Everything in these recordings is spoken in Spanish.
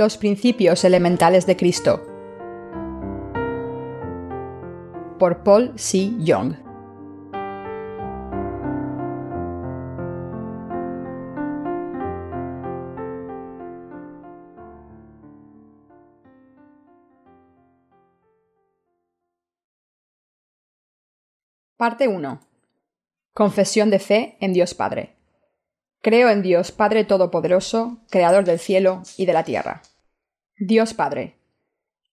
Los principios elementales de Cristo. Por Paul C. Young. Parte 1. Confesión de fe en Dios Padre. Creo en Dios Padre Todopoderoso, Creador del cielo y de la tierra. Dios Padre.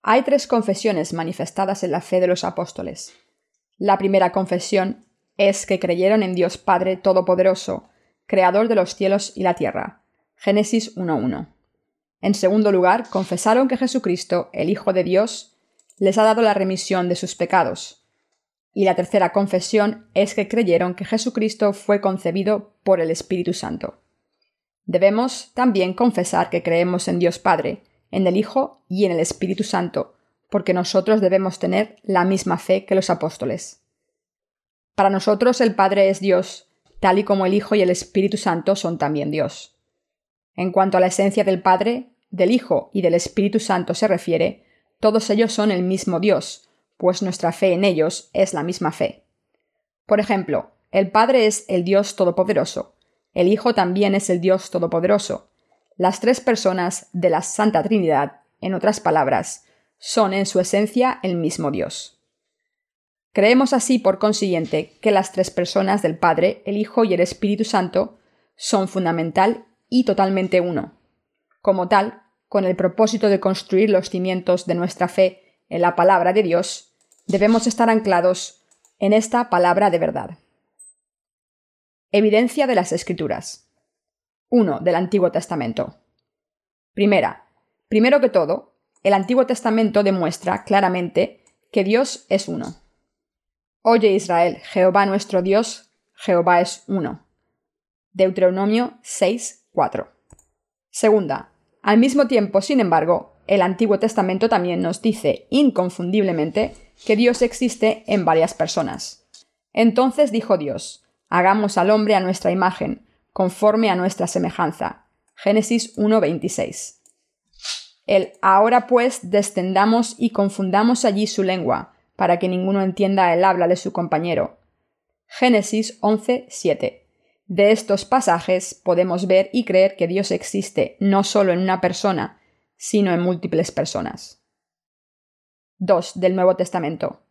Hay tres confesiones manifestadas en la fe de los apóstoles. La primera confesión es que creyeron en Dios Padre Todopoderoso, Creador de los cielos y la tierra. Génesis 1.1. En segundo lugar, confesaron que Jesucristo, el Hijo de Dios, les ha dado la remisión de sus pecados. Y la tercera confesión es que creyeron que Jesucristo fue concebido por el Espíritu Santo. Debemos también confesar que creemos en Dios Padre, en el Hijo y en el Espíritu Santo, porque nosotros debemos tener la misma fe que los apóstoles. Para nosotros el Padre es Dios, tal y como el Hijo y el Espíritu Santo son también Dios. En cuanto a la esencia del Padre, del Hijo y del Espíritu Santo se refiere, todos ellos son el mismo Dios, pues nuestra fe en ellos es la misma fe. Por ejemplo, el Padre es el Dios Todopoderoso, el Hijo también es el Dios Todopoderoso. Las tres personas de la Santa Trinidad, en otras palabras, son en su esencia el mismo Dios. Creemos así, por consiguiente, que las tres personas del Padre, el Hijo y el Espíritu Santo son fundamental y totalmente uno. Como tal, con el propósito de construir los cimientos de nuestra fe en la palabra de Dios, debemos estar anclados en esta palabra de verdad. Evidencia de las Escrituras. 1. Del Antiguo Testamento. Primera. Primero que todo, el Antiguo Testamento demuestra claramente que Dios es uno. Oye Israel, Jehová nuestro Dios, Jehová es uno. Deuteronomio 6, 4. Segunda. Al mismo tiempo, sin embargo, el Antiguo Testamento también nos dice inconfundiblemente que Dios existe en varias personas. Entonces dijo Dios, hagamos al hombre a nuestra imagen, conforme a nuestra semejanza. Génesis 1.26. El ahora pues descendamos y confundamos allí su lengua, para que ninguno entienda el habla de su compañero. Génesis 11.7. De estos pasajes podemos ver y creer que Dios existe no solo en una persona, sino en múltiples personas. 2. Del Nuevo Testamento.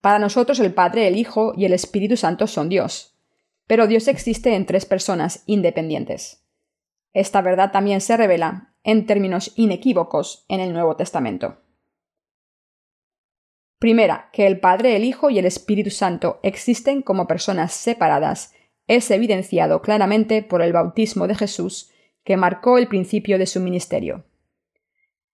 Para nosotros el Padre, el Hijo y el Espíritu Santo son Dios, pero Dios existe en tres personas independientes. Esta verdad también se revela, en términos inequívocos, en el Nuevo Testamento. Primera, que el Padre, el Hijo y el Espíritu Santo existen como personas separadas es evidenciado claramente por el bautismo de Jesús, que marcó el principio de su ministerio.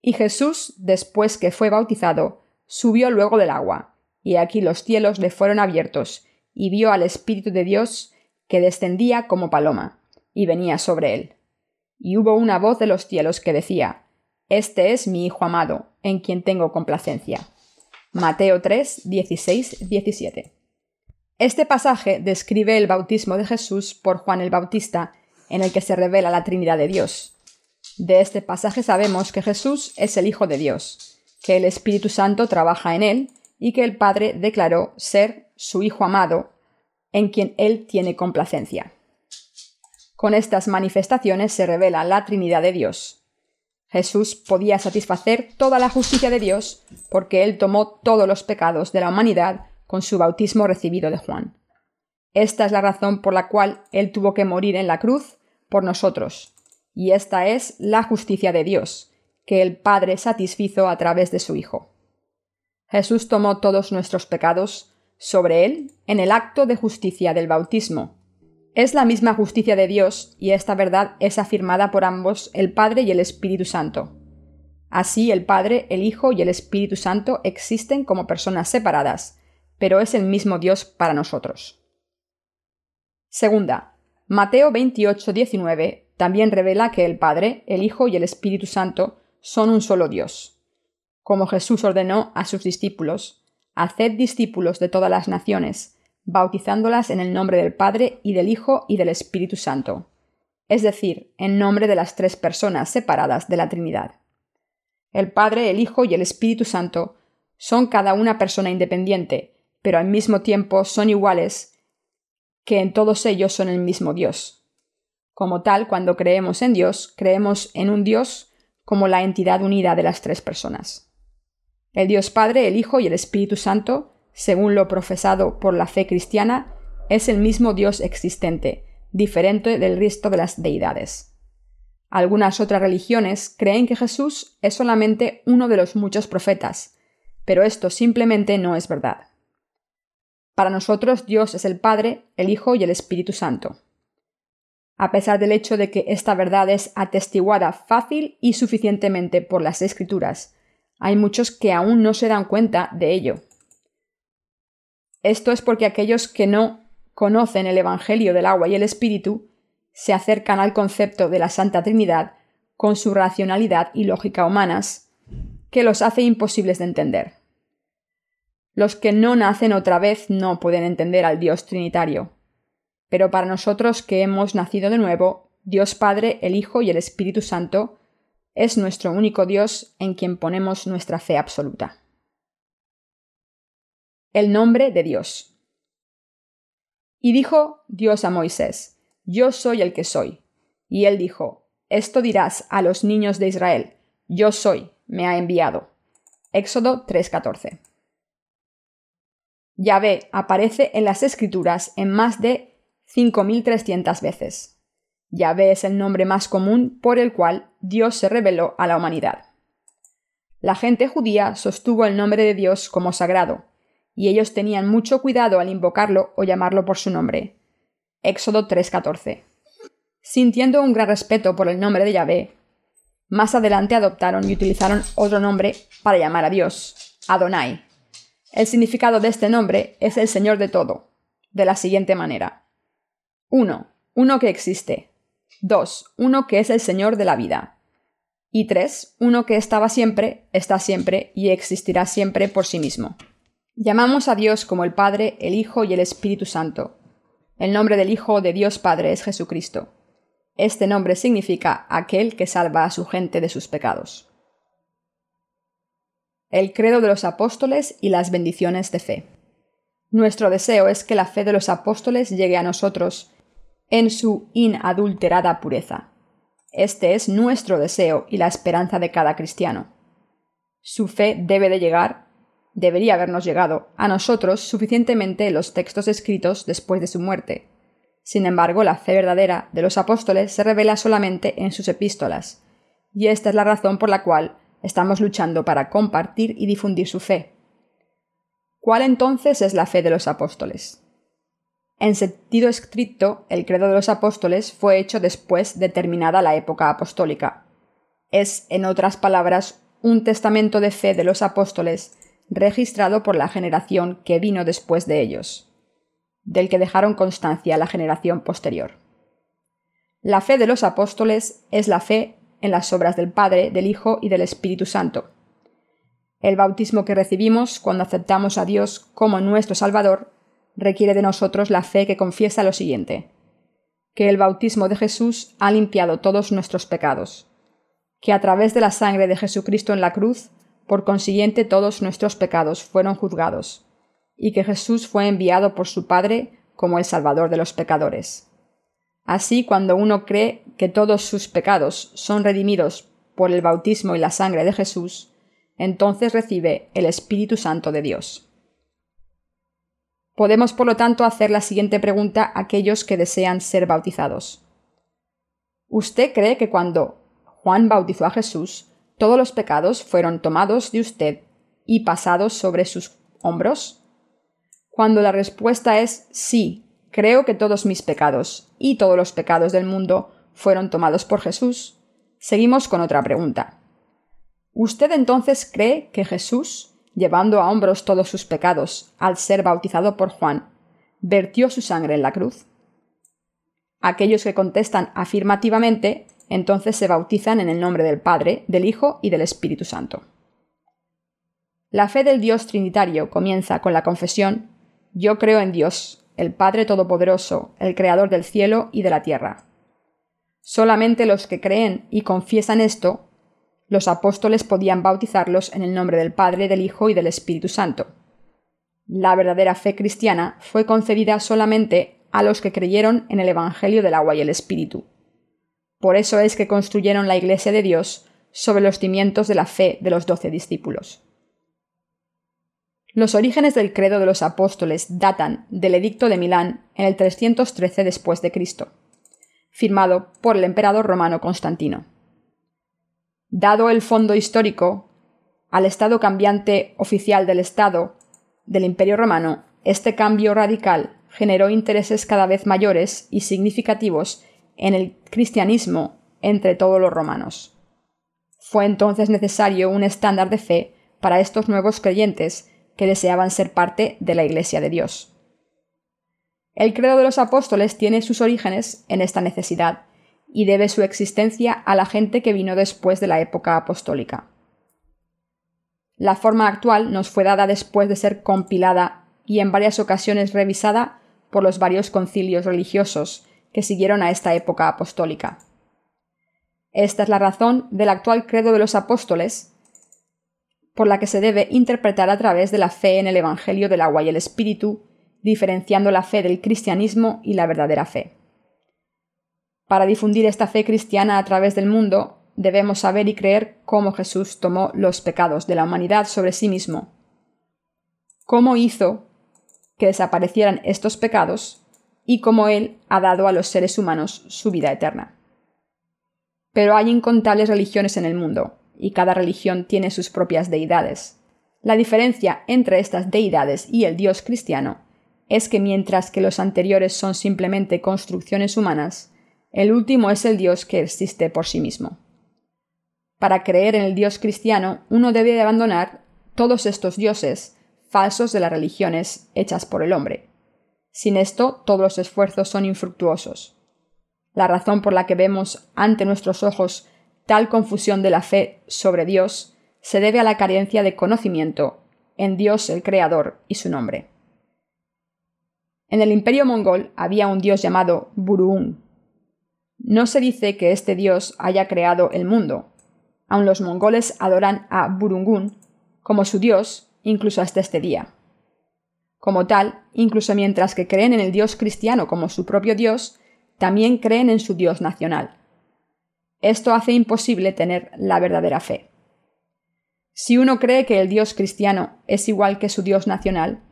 Y Jesús, después que fue bautizado, subió luego del agua, y aquí los cielos le fueron abiertos, y vio al Espíritu de Dios que descendía como paloma, y venía sobre él. Y hubo una voz de los cielos que decía, Este es mi Hijo amado, en quien tengo complacencia. Mateo 3, 16, 17. Este pasaje describe el bautismo de Jesús por Juan el Bautista, en el que se revela la Trinidad de Dios. De este pasaje sabemos que Jesús es el Hijo de Dios, que el Espíritu Santo trabaja en él y que el Padre declaró ser su Hijo amado, en quien él tiene complacencia. Con estas manifestaciones se revela la Trinidad de Dios. Jesús podía satisfacer toda la justicia de Dios porque él tomó todos los pecados de la humanidad con su bautismo recibido de Juan. Esta es la razón por la cual él tuvo que morir en la cruz por nosotros, y esta es la justicia de Dios, que el Padre satisfizo a través de su Hijo. Jesús tomó todos nuestros pecados sobre él en el acto de justicia del bautismo. Es la misma justicia de Dios y esta verdad es afirmada por ambos, el Padre y el Espíritu Santo. Así el Padre, el Hijo y el Espíritu Santo existen como personas separadas, pero es el mismo Dios para nosotros. Segunda, Mateo 28, 19 también revela que el Padre, el Hijo y el Espíritu Santo son un solo Dios. Como Jesús ordenó a sus discípulos, Haced discípulos de todas las naciones, bautizándolas en el nombre del Padre y del Hijo y del Espíritu Santo, es decir, en nombre de las tres personas separadas de la Trinidad. El Padre, el Hijo y el Espíritu Santo son cada una persona independiente, pero al mismo tiempo son iguales, que en todos ellos son el mismo Dios. Como tal, cuando creemos en Dios, creemos en un Dios como la entidad unida de las tres personas. El Dios Padre, el Hijo y el Espíritu Santo, según lo profesado por la fe cristiana, es el mismo Dios existente, diferente del resto de las deidades. Algunas otras religiones creen que Jesús es solamente uno de los muchos profetas, pero esto simplemente no es verdad. Para nosotros Dios es el Padre, el Hijo y el Espíritu Santo. A pesar del hecho de que esta verdad es atestiguada fácil y suficientemente por las Escrituras, hay muchos que aún no se dan cuenta de ello. Esto es porque aquellos que no conocen el Evangelio del agua y el Espíritu se acercan al concepto de la Santa Trinidad con su racionalidad y lógica humanas, que los hace imposibles de entender. Los que no nacen otra vez no pueden entender al Dios Trinitario. Pero para nosotros que hemos nacido de nuevo, Dios Padre, el Hijo y el Espíritu Santo es nuestro único Dios en quien ponemos nuestra fe absoluta. El nombre de Dios. Y dijo Dios a Moisés, yo soy el que soy. Y él dijo, Esto dirás a los niños de Israel, Yo soy, me ha enviado. Éxodo 3:14. Yahvé aparece en las Escrituras en más de 5.300 veces. Yahvé es el nombre más común por el cual Dios se reveló a la humanidad. La gente judía sostuvo el nombre de Dios como sagrado, y ellos tenían mucho cuidado al invocarlo o llamarlo por su nombre. Éxodo 3:14. Sintiendo un gran respeto por el nombre de Yahvé, más adelante adoptaron y utilizaron otro nombre para llamar a Dios, Adonai. El significado de este nombre es el Señor de todo, de la siguiente manera. 1. Uno que existe. 2. Uno que es el Señor de la vida. Y 3. Uno que estaba siempre, está siempre y existirá siempre por sí mismo. Llamamos a Dios como el Padre, el Hijo y el Espíritu Santo, el nombre del Hijo de Dios Padre es Jesucristo. Este nombre significa aquel que salva a su gente de sus pecados. El credo de los apóstoles y las bendiciones de fe. Nuestro deseo es que la fe de los apóstoles llegue a nosotros en su inadulterada pureza. Este es nuestro deseo y la esperanza de cada cristiano. Su fe debe de llegar debería habernos llegado a nosotros suficientemente los textos escritos después de su muerte. Sin embargo, la fe verdadera de los apóstoles se revela solamente en sus epístolas, y esta es la razón por la cual estamos luchando para compartir y difundir su fe. ¿Cuál entonces es la fe de los apóstoles? En sentido estricto, el credo de los apóstoles fue hecho después de terminada la época apostólica. Es, en otras palabras, un testamento de fe de los apóstoles registrado por la generación que vino después de ellos, del que dejaron constancia la generación posterior. La fe de los apóstoles es la fe en las obras del Padre, del Hijo y del Espíritu Santo. El bautismo que recibimos cuando aceptamos a Dios como nuestro Salvador requiere de nosotros la fe que confiesa lo siguiente, que el bautismo de Jesús ha limpiado todos nuestros pecados, que a través de la sangre de Jesucristo en la cruz por consiguiente todos nuestros pecados fueron juzgados, y que Jesús fue enviado por su Padre como el Salvador de los pecadores. Así, cuando uno cree que todos sus pecados son redimidos por el bautismo y la sangre de Jesús, entonces recibe el Espíritu Santo de Dios. Podemos, por lo tanto, hacer la siguiente pregunta a aquellos que desean ser bautizados. ¿Usted cree que cuando Juan bautizó a Jesús, todos los pecados fueron tomados de usted y pasados sobre sus hombros? Cuando la respuesta es sí, creo que todos mis pecados y todos los pecados del mundo fueron tomados por Jesús, seguimos con otra pregunta. ¿Usted entonces cree que Jesús, llevando a hombros todos sus pecados al ser bautizado por Juan, vertió su sangre en la cruz? Aquellos que contestan afirmativamente entonces se bautizan en el nombre del Padre, del Hijo y del Espíritu Santo. La fe del Dios Trinitario comienza con la confesión Yo creo en Dios, el Padre Todopoderoso, el Creador del cielo y de la tierra. Solamente los que creen y confiesan esto Los apóstoles podían bautizarlos en el nombre del Padre, del Hijo y del Espíritu Santo. La verdadera fe cristiana fue concedida solamente a los que creyeron en el Evangelio del agua y el Espíritu. Por eso es que construyeron la Iglesia de Dios sobre los cimientos de la fe de los doce discípulos. Los orígenes del credo de los apóstoles datan del Edicto de Milán en el 313 después de Cristo, firmado por el emperador romano Constantino. Dado el fondo histórico al estado cambiante oficial del Estado del Imperio romano, este cambio radical generó intereses cada vez mayores y significativos en el cristianismo entre todos los romanos. Fue entonces necesario un estándar de fe para estos nuevos creyentes que deseaban ser parte de la Iglesia de Dios. El credo de los apóstoles tiene sus orígenes en esta necesidad y debe su existencia a la gente que vino después de la época apostólica. La forma actual nos fue dada después de ser compilada y en varias ocasiones revisada por los varios concilios religiosos que siguieron a esta época apostólica. Esta es la razón del actual credo de los apóstoles, por la que se debe interpretar a través de la fe en el Evangelio del agua y el Espíritu, diferenciando la fe del cristianismo y la verdadera fe. Para difundir esta fe cristiana a través del mundo, debemos saber y creer cómo Jesús tomó los pecados de la humanidad sobre sí mismo, cómo hizo que desaparecieran estos pecados y cómo Él ha dado a los seres humanos su vida eterna. Pero hay incontables religiones en el mundo, y cada religión tiene sus propias deidades. La diferencia entre estas deidades y el Dios cristiano es que mientras que los anteriores son simplemente construcciones humanas, el último es el Dios que existe por sí mismo. Para creer en el Dios cristiano, uno debe abandonar todos estos dioses falsos de las religiones hechas por el hombre. Sin esto, todos los esfuerzos son infructuosos. La razón por la que vemos ante nuestros ojos Tal confusión de la fe sobre Dios se debe a la carencia de conocimiento en Dios el Creador y su nombre. En el imperio mongol había un dios llamado Buruung. No se dice que este dios haya creado el mundo. Aun los mongoles adoran a Burungun como su dios incluso hasta este día. Como tal, incluso mientras que creen en el dios cristiano como su propio dios, también creen en su dios nacional, esto hace imposible tener la verdadera fe. Si uno cree que el Dios cristiano es igual que su Dios nacional,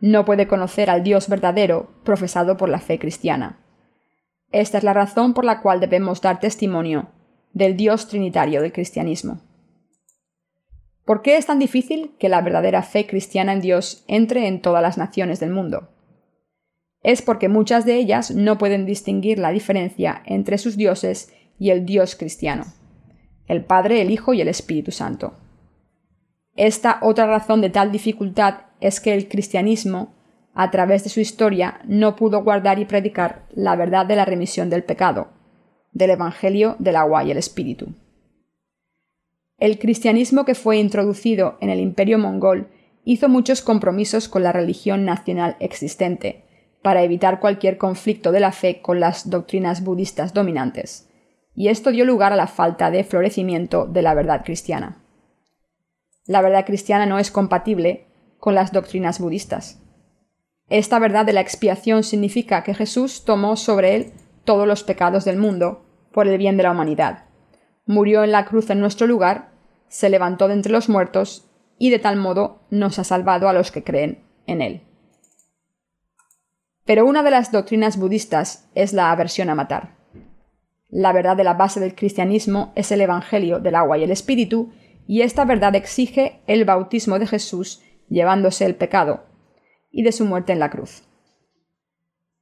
no puede conocer al Dios verdadero profesado por la fe cristiana. Esta es la razón por la cual debemos dar testimonio del Dios trinitario del cristianismo. ¿Por qué es tan difícil que la verdadera fe cristiana en Dios entre en todas las naciones del mundo? Es porque muchas de ellas no pueden distinguir la diferencia entre sus dioses y el Dios cristiano, el Padre, el Hijo y el Espíritu Santo. Esta otra razón de tal dificultad es que el cristianismo, a través de su historia, no pudo guardar y predicar la verdad de la remisión del pecado, del Evangelio del agua y el Espíritu. El cristianismo que fue introducido en el imperio mongol hizo muchos compromisos con la religión nacional existente, para evitar cualquier conflicto de la fe con las doctrinas budistas dominantes, y esto dio lugar a la falta de florecimiento de la verdad cristiana. La verdad cristiana no es compatible con las doctrinas budistas. Esta verdad de la expiación significa que Jesús tomó sobre él todos los pecados del mundo por el bien de la humanidad. Murió en la cruz en nuestro lugar, se levantó de entre los muertos y de tal modo nos ha salvado a los que creen en él. Pero una de las doctrinas budistas es la aversión a matar. La verdad de la base del cristianismo es el Evangelio del agua y el Espíritu, y esta verdad exige el bautismo de Jesús llevándose el pecado y de su muerte en la cruz.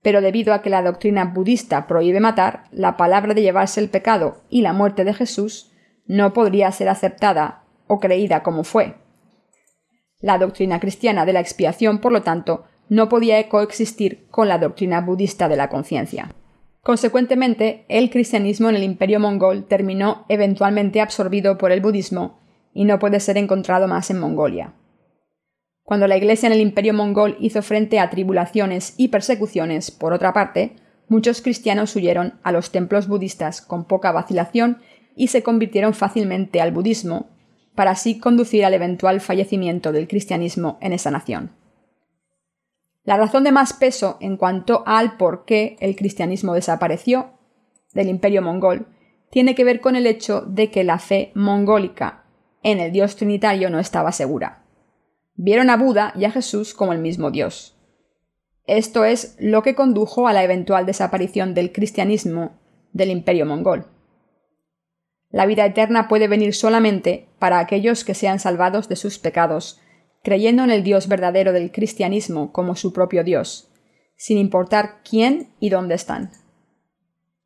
Pero debido a que la doctrina budista prohíbe matar, la palabra de llevarse el pecado y la muerte de Jesús no podría ser aceptada o creída como fue. La doctrina cristiana de la expiación, por lo tanto, no podía coexistir con la doctrina budista de la conciencia. Consecuentemente, el cristianismo en el imperio mongol terminó eventualmente absorbido por el budismo y no puede ser encontrado más en Mongolia. Cuando la Iglesia en el imperio mongol hizo frente a tribulaciones y persecuciones, por otra parte, muchos cristianos huyeron a los templos budistas con poca vacilación y se convirtieron fácilmente al budismo, para así conducir al eventual fallecimiento del cristianismo en esa nación. La razón de más peso en cuanto al por qué el cristianismo desapareció del imperio mongol tiene que ver con el hecho de que la fe mongólica en el Dios trinitario no estaba segura. Vieron a Buda y a Jesús como el mismo Dios. Esto es lo que condujo a la eventual desaparición del cristianismo del imperio mongol. La vida eterna puede venir solamente para aquellos que sean salvados de sus pecados, creyendo en el Dios verdadero del cristianismo como su propio Dios, sin importar quién y dónde están.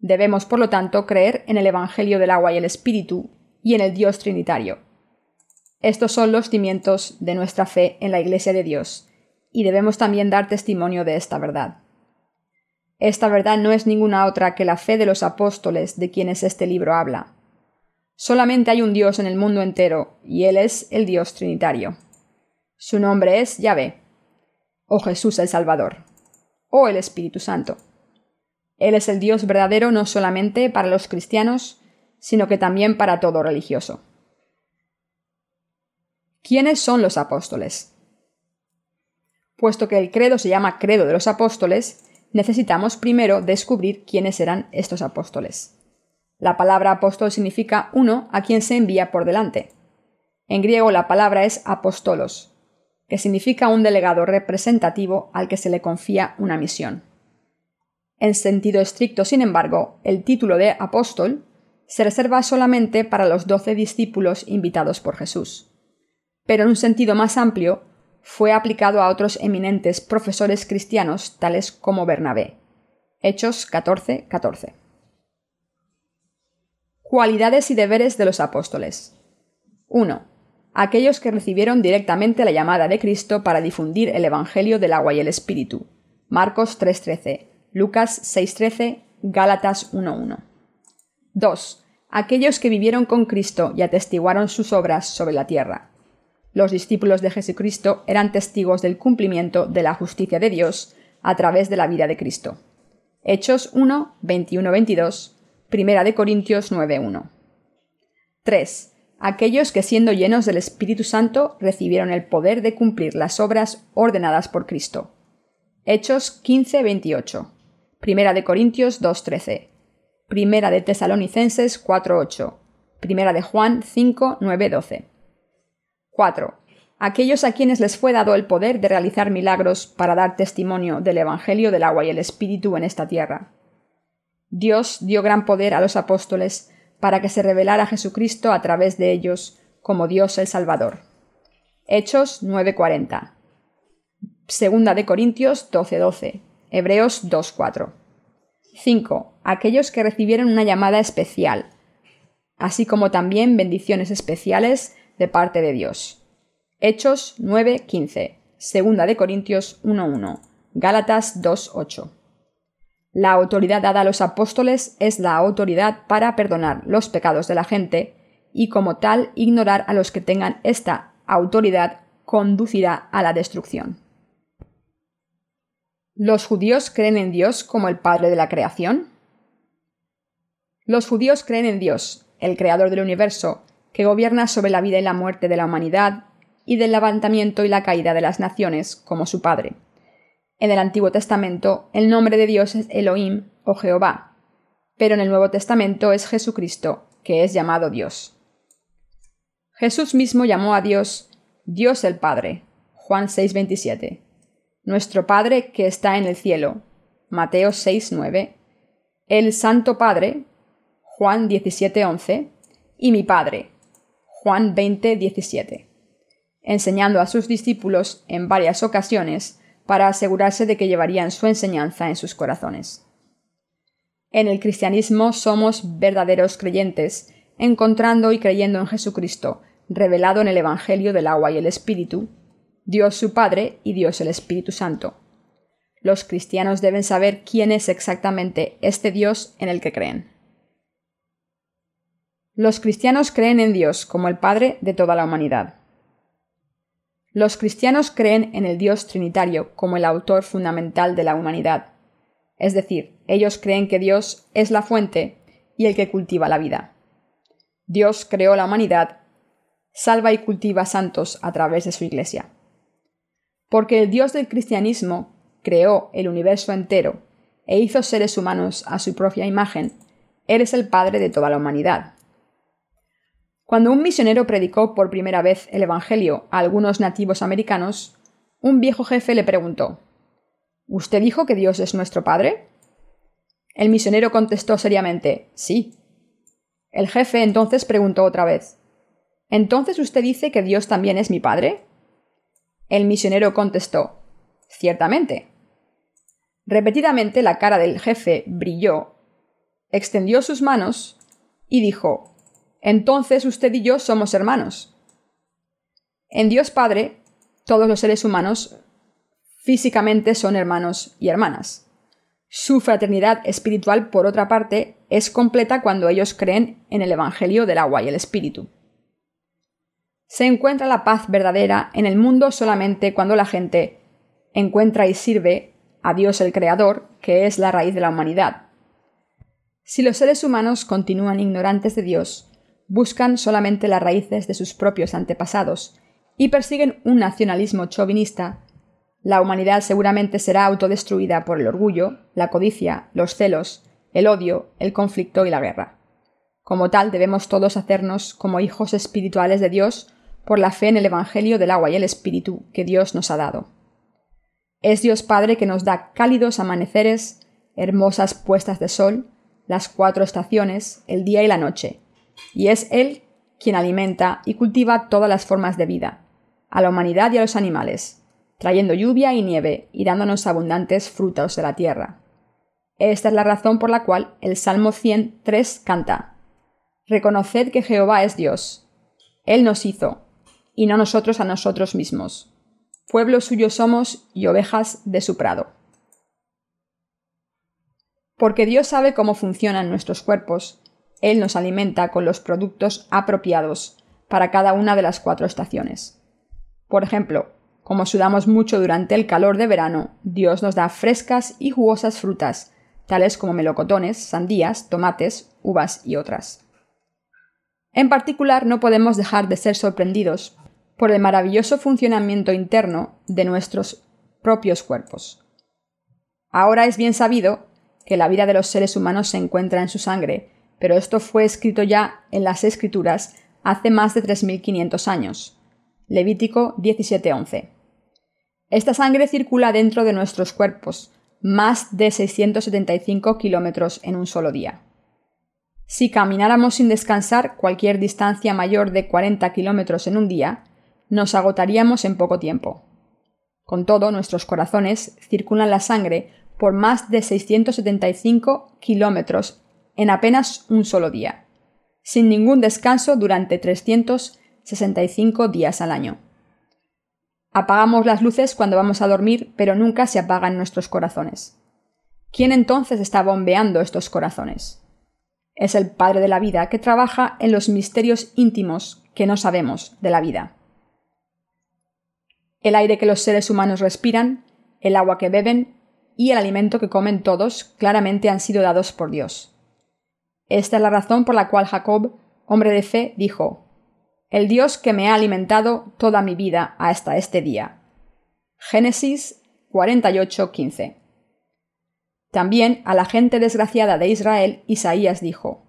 Debemos, por lo tanto, creer en el Evangelio del agua y el Espíritu y en el Dios Trinitario. Estos son los cimientos de nuestra fe en la Iglesia de Dios, y debemos también dar testimonio de esta verdad. Esta verdad no es ninguna otra que la fe de los apóstoles de quienes este libro habla. Solamente hay un Dios en el mundo entero, y Él es el Dios Trinitario. Su nombre es Yahvé, o Jesús el Salvador, o el Espíritu Santo. Él es el Dios verdadero no solamente para los cristianos, sino que también para todo religioso. ¿Quiénes son los apóstoles? Puesto que el credo se llama credo de los apóstoles, necesitamos primero descubrir quiénes eran estos apóstoles. La palabra apóstol significa uno a quien se envía por delante. En griego la palabra es apostolos, que significa un delegado representativo al que se le confía una misión. En sentido estricto, sin embargo, el título de apóstol se reserva solamente para los doce discípulos invitados por Jesús. Pero en un sentido más amplio, fue aplicado a otros eminentes profesores cristianos tales como Bernabé. Hechos 14, 14. Cualidades y deberes de los apóstoles. 1. Aquellos que recibieron directamente la llamada de Cristo para difundir el Evangelio del agua y el Espíritu. Marcos 3.13, Lucas 6.13, Gálatas 1.1. 2. Aquellos que vivieron con Cristo y atestiguaron sus obras sobre la tierra. Los discípulos de Jesucristo eran testigos del cumplimiento de la justicia de Dios a través de la vida de Cristo. Hechos 1, 21-22, Primera de Corintios 9.1. 3. Aquellos que siendo llenos del Espíritu Santo recibieron el poder de cumplir las obras ordenadas por Cristo. Hechos 15.28. Primera de Corintios 2.13. Primera de Tesalonicenses 4.8. Primera de Juan 5.9.12. 4. Aquellos a quienes les fue dado el poder de realizar milagros para dar testimonio del Evangelio del agua y el Espíritu en esta tierra. Dios dio gran poder a los apóstoles para que se revelara Jesucristo a través de ellos como Dios el Salvador. Hechos 9:40. Segunda de Corintios 12:12. Hebreos 2:4. 5. Aquellos que recibieron una llamada especial, así como también bendiciones especiales de parte de Dios. Hechos 9:15. Segunda de Corintios 1:1. Gálatas 2:8. La autoridad dada a los apóstoles es la autoridad para perdonar los pecados de la gente y como tal ignorar a los que tengan esta autoridad conducirá a la destrucción. ¿Los judíos creen en Dios como el Padre de la creación? Los judíos creen en Dios, el Creador del universo, que gobierna sobre la vida y la muerte de la humanidad y del levantamiento y la caída de las naciones como su Padre. En el Antiguo Testamento el nombre de Dios es Elohim o Jehová, pero en el Nuevo Testamento es Jesucristo, que es llamado Dios. Jesús mismo llamó a Dios Dios el Padre, Juan 6:27, nuestro Padre que está en el cielo, Mateo 6:9, el Santo Padre, Juan 17:11, y mi Padre, Juan 20:17, enseñando a sus discípulos en varias ocasiones para asegurarse de que llevarían su enseñanza en sus corazones. En el cristianismo somos verdaderos creyentes, encontrando y creyendo en Jesucristo, revelado en el Evangelio del agua y el Espíritu, Dios su Padre y Dios el Espíritu Santo. Los cristianos deben saber quién es exactamente este Dios en el que creen. Los cristianos creen en Dios como el Padre de toda la humanidad. Los cristianos creen en el Dios Trinitario como el autor fundamental de la humanidad. Es decir, ellos creen que Dios es la fuente y el que cultiva la vida. Dios creó la humanidad, salva y cultiva santos a través de su Iglesia. Porque el Dios del cristianismo creó el universo entero e hizo seres humanos a su propia imagen, eres el Padre de toda la humanidad. Cuando un misionero predicó por primera vez el Evangelio a algunos nativos americanos, un viejo jefe le preguntó ¿Usted dijo que Dios es nuestro Padre? El misionero contestó seriamente Sí. El jefe entonces preguntó otra vez ¿Entonces usted dice que Dios también es mi Padre? El misionero contestó Ciertamente. Repetidamente la cara del jefe brilló, extendió sus manos y dijo Entonces usted y yo somos hermanos. En Dios Padre, todos los seres humanos físicamente son hermanos y hermanas. Su fraternidad espiritual, por otra parte, es completa cuando ellos creen en el Evangelio del agua y el Espíritu. Se encuentra la paz verdadera en el mundo solamente cuando la gente encuentra y sirve a Dios el Creador, que es la raíz de la humanidad. Si los seres humanos continúan ignorantes de Dios, buscan solamente las raíces de sus propios antepasados y persiguen un nacionalismo chauvinista, la humanidad seguramente será autodestruida por el orgullo, la codicia, los celos, el odio, el conflicto y la guerra. Como tal, debemos todos hacernos como hijos espirituales de Dios por la fe en el Evangelio del agua y el Espíritu que Dios nos ha dado. Es Dios Padre que nos da cálidos amaneceres, hermosas puestas de sol, las cuatro estaciones, el día y la noche, y es Él quien alimenta y cultiva todas las formas de vida, a la humanidad y a los animales, trayendo lluvia y nieve y dándonos abundantes frutos de la tierra. Esta es la razón por la cual el Salmo 103 canta Reconoced que Jehová es Dios. Él nos hizo, y no nosotros a nosotros mismos. Pueblo suyo somos y ovejas de su prado. Porque Dios sabe cómo funcionan nuestros cuerpos, Él nos alimenta con los productos apropiados para cada una de las cuatro estaciones. Por ejemplo, como sudamos mucho durante el calor de verano, Dios nos da frescas y jugosas frutas, tales como melocotones, sandías, tomates, uvas y otras. En particular, no podemos dejar de ser sorprendidos por el maravilloso funcionamiento interno de nuestros propios cuerpos. Ahora es bien sabido que la vida de los seres humanos se encuentra en su sangre, pero esto fue escrito ya en las Escrituras hace más de 3.500 años. Levítico 17:11. Esta sangre circula dentro de nuestros cuerpos, más de 675 kilómetros en un solo día. Si camináramos sin descansar cualquier distancia mayor de 40 kilómetros en un día, nos agotaríamos en poco tiempo. Con todo, nuestros corazones circulan la sangre por más de 675 kilómetros en apenas un solo día, sin ningún descanso durante 365 días al año. Apagamos las luces cuando vamos a dormir, pero nunca se apagan nuestros corazones. ¿Quién entonces está bombeando estos corazones? Es el Padre de la vida que trabaja en los misterios íntimos que no sabemos de la vida. El aire que los seres humanos respiran, el agua que beben y el alimento que comen todos claramente han sido dados por Dios. Esta es la razón por la cual Jacob, hombre de fe, dijo el Dios que me ha alimentado toda mi vida hasta este día. Génesis 48:15. También a la gente desgraciada de Israel, Isaías dijo,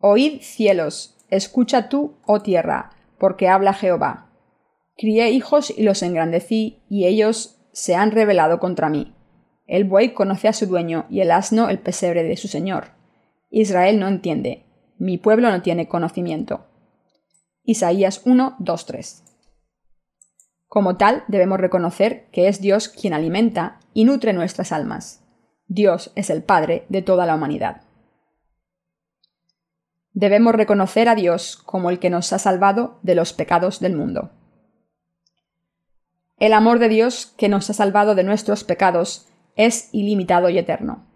Oíd cielos, escucha tú, oh tierra, porque habla Jehová. Crié hijos y los engrandecí, y ellos se han rebelado contra mí. El buey conoce a su dueño y el asno el pesebre de su señor. Israel no entiende, mi pueblo no tiene conocimiento. Isaías 1, 2, 3. Como tal, debemos reconocer que es Dios quien alimenta y nutre nuestras almas. Dios es el Padre de toda la humanidad. Debemos reconocer a Dios como el que nos ha salvado de los pecados del mundo. El amor de Dios que nos ha salvado de nuestros pecados es ilimitado y eterno.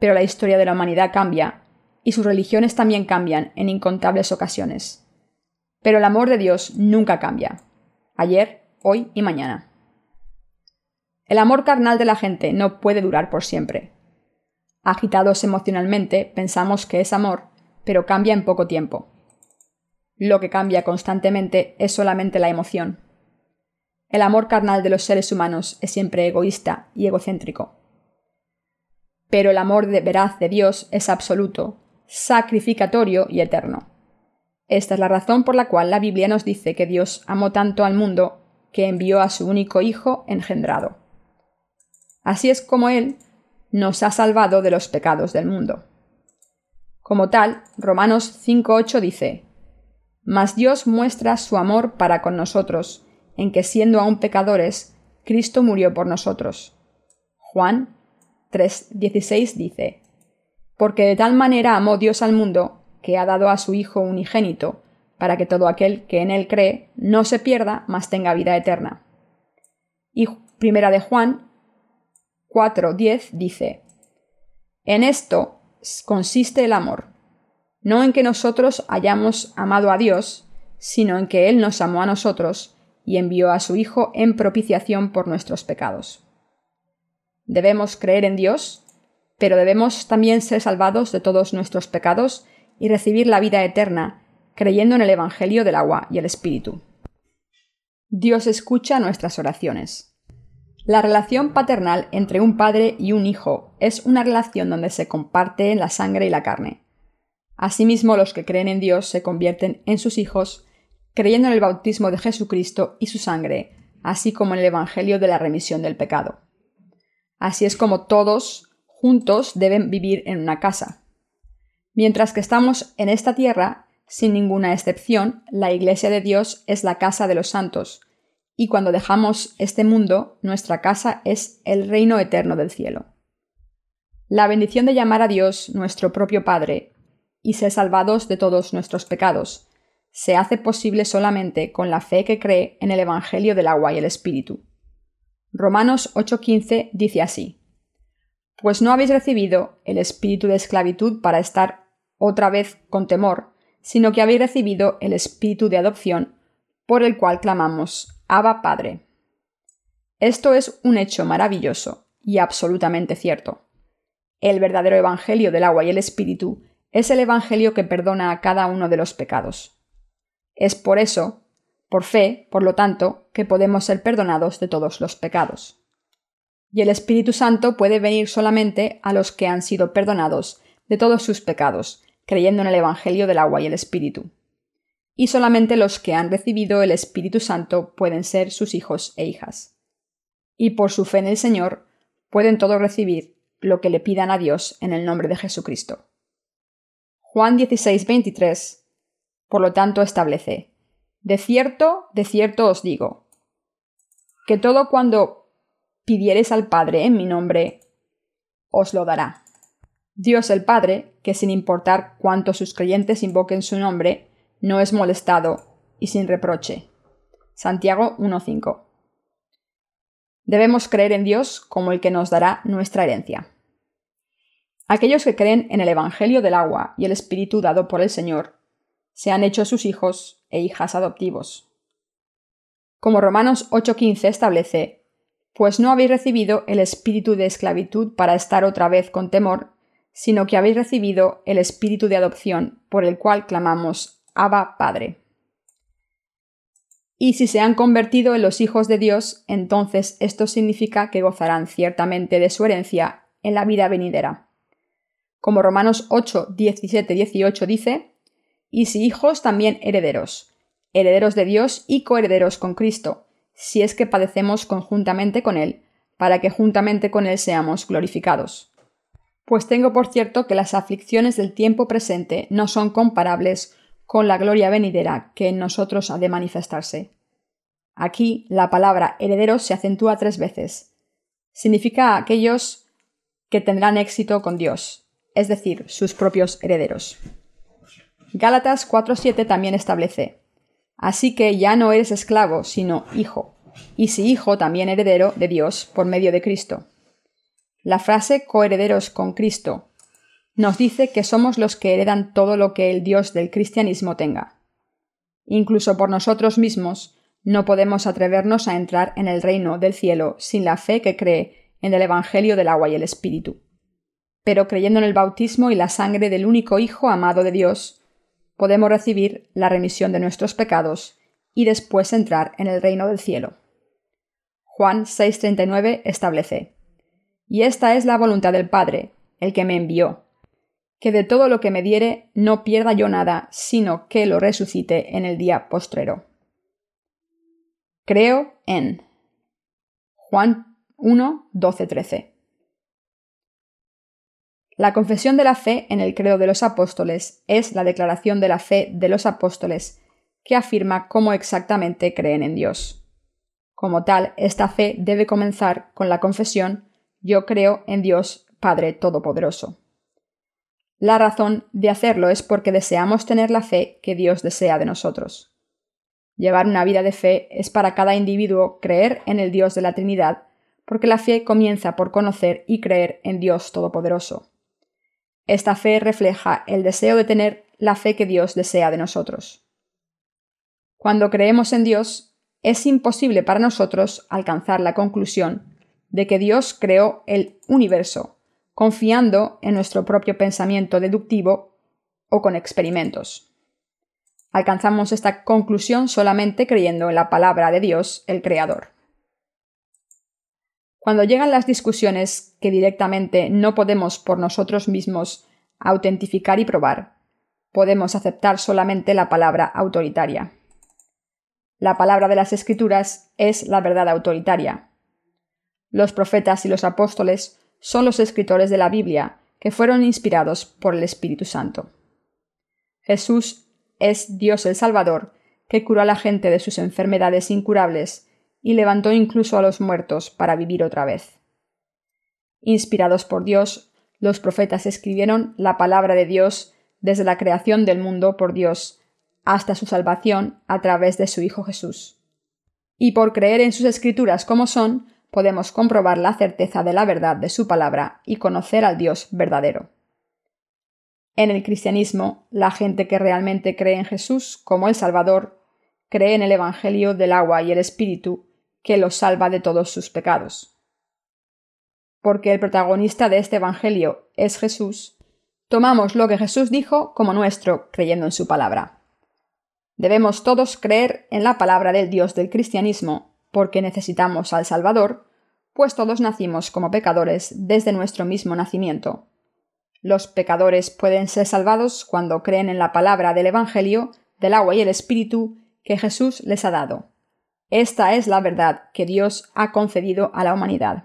Pero la historia de la humanidad cambia, y sus religiones también cambian en incontables ocasiones. Pero el amor de Dios nunca cambia. Ayer, hoy y mañana. El amor carnal de la gente no puede durar por siempre. Agitados emocionalmente, pensamos que es amor, pero cambia en poco tiempo. Lo que cambia constantemente es solamente la emoción. El amor carnal de los seres humanos es siempre egoísta y egocéntrico. Pero el amor de veraz de Dios es absoluto, sacrificatorio y eterno. Esta es la razón por la cual la Biblia nos dice que Dios amó tanto al mundo que envió a su único Hijo engendrado. Así es como Él nos ha salvado de los pecados del mundo. Como tal, Romanos 5.8 dice, Mas Dios muestra su amor para con nosotros, en que siendo aún pecadores, Cristo murió por nosotros. Juan 3:16 dice, Porque de tal manera amó Dios al mundo, que ha dado a su Hijo unigénito, para que todo aquel que en él cree no se pierda, mas tenga vida eterna. Y primera de Juan 4:10 dice, En esto consiste el amor, no en que nosotros hayamos amado a Dios, sino en que Él nos amó a nosotros y envió a su Hijo en propiciación por nuestros pecados. Debemos creer en Dios, pero debemos también ser salvados de todos nuestros pecados y recibir la vida eterna, creyendo en el Evangelio del agua y el Espíritu. Dios escucha nuestras oraciones. La relación paternal entre un padre y un hijo es una relación donde se comparte la sangre y la carne. Asimismo, los que creen en Dios se convierten en sus hijos, creyendo en el bautismo de Jesucristo y su sangre, así como en el Evangelio de la remisión del pecado. Así es como todos juntos deben vivir en una casa. Mientras que estamos en esta tierra, sin ninguna excepción, la Iglesia de Dios es la casa de los santos, y cuando dejamos este mundo, nuestra casa es el reino eterno del cielo. La bendición de llamar a Dios nuestro propio Padre y ser salvados de todos nuestros pecados se hace posible solamente con la fe que cree en el Evangelio del agua y el Espíritu. Romanos 8:15 dice así, Pues no habéis recibido el espíritu de esclavitud para estar otra vez con temor, sino que habéis recibido el espíritu de adopción, por el cual clamamos, Abba Padre. Esto es un hecho maravilloso y absolutamente cierto. El verdadero Evangelio del agua y el Espíritu es el Evangelio que perdona a cada uno de los pecados. Es por eso por fe, por lo tanto, que podemos ser perdonados de todos los pecados. Y el Espíritu Santo puede venir solamente a los que han sido perdonados de todos sus pecados, creyendo en el Evangelio del agua y el Espíritu. Y solamente los que han recibido el Espíritu Santo pueden ser sus hijos e hijas. Y por su fe en el Señor, pueden todos recibir lo que le pidan a Dios en el nombre de Jesucristo. Juan 16, 23, por lo tanto, establece, de cierto, de cierto os digo, que todo cuando pidiereis al Padre en mi nombre, os lo dará. Dios el Padre, que sin importar cuánto sus creyentes invoquen su nombre, no es molestado y sin reproche. Santiago 1.5. Debemos creer en Dios como el que nos dará nuestra herencia. Aquellos que creen en el Evangelio del agua y el Espíritu dado por el Señor se han hecho sus hijos e hijas adoptivos. Como Romanos 8:15 establece, pues no habéis recibido el espíritu de esclavitud para estar otra vez con temor, sino que habéis recibido el espíritu de adopción por el cual clamamos Abba Padre. Y si se han convertido en los hijos de Dios, entonces esto significa que gozarán ciertamente de su herencia en la vida venidera. Como Romanos 8, 17, 18 dice, y si hijos también herederos, herederos de Dios y coherederos con Cristo, si es que padecemos conjuntamente con Él, para que juntamente con Él seamos glorificados. Pues tengo por cierto que las aflicciones del tiempo presente no son comparables con la gloria venidera que en nosotros ha de manifestarse. Aquí la palabra herederos se acentúa tres veces. Significa aquellos que tendrán éxito con Dios, es decir, sus propios herederos. Gálatas 4.7 también establece, Así que ya no eres esclavo, sino hijo, y si hijo también heredero de Dios por medio de Cristo. La frase coherederos con Cristo nos dice que somos los que heredan todo lo que el Dios del cristianismo tenga. Incluso por nosotros mismos no podemos atrevernos a entrar en el reino del cielo sin la fe que cree en el Evangelio del agua y el Espíritu. pero creyendo en el bautismo y la sangre del único Hijo amado de Dios, podemos recibir la remisión de nuestros pecados y después entrar en el reino del cielo. Juan 6:39 establece, Y esta es la voluntad del Padre, el que me envió, que de todo lo que me diere no pierda yo nada, sino que lo resucite en el día postrero. Creo en Juan 1, 12, 13. La confesión de la fe en el credo de los apóstoles es la declaración de la fe de los apóstoles que afirma cómo exactamente creen en Dios. Como tal, esta fe debe comenzar con la confesión Yo creo en Dios Padre Todopoderoso. La razón de hacerlo es porque deseamos tener la fe que Dios desea de nosotros. Llevar una vida de fe es para cada individuo creer en el Dios de la Trinidad, porque la fe comienza por conocer y creer en Dios Todopoderoso. Esta fe refleja el deseo de tener la fe que Dios desea de nosotros. Cuando creemos en Dios, es imposible para nosotros alcanzar la conclusión de que Dios creó el universo, confiando en nuestro propio pensamiento deductivo o con experimentos. Alcanzamos esta conclusión solamente creyendo en la palabra de Dios, el Creador. Cuando llegan las discusiones que directamente no podemos por nosotros mismos autentificar y probar, podemos aceptar solamente la palabra autoritaria. La palabra de las Escrituras es la verdad autoritaria. Los profetas y los apóstoles son los escritores de la Biblia, que fueron inspirados por el Espíritu Santo. Jesús es Dios el Salvador, que curó a la gente de sus enfermedades incurables y levantó incluso a los muertos para vivir otra vez. Inspirados por Dios, los profetas escribieron la palabra de Dios desde la creación del mundo por Dios hasta su salvación a través de su Hijo Jesús. Y por creer en sus escrituras como son, podemos comprobar la certeza de la verdad de su palabra y conocer al Dios verdadero. En el cristianismo, la gente que realmente cree en Jesús como el Salvador, cree en el Evangelio del agua y el Espíritu, que los salva de todos sus pecados. Porque el protagonista de este Evangelio es Jesús, tomamos lo que Jesús dijo como nuestro, creyendo en su palabra. Debemos todos creer en la palabra del Dios del cristianismo, porque necesitamos al Salvador, pues todos nacimos como pecadores desde nuestro mismo nacimiento. Los pecadores pueden ser salvados cuando creen en la palabra del Evangelio, del agua y el Espíritu que Jesús les ha dado. Esta es la verdad que Dios ha concedido a la humanidad.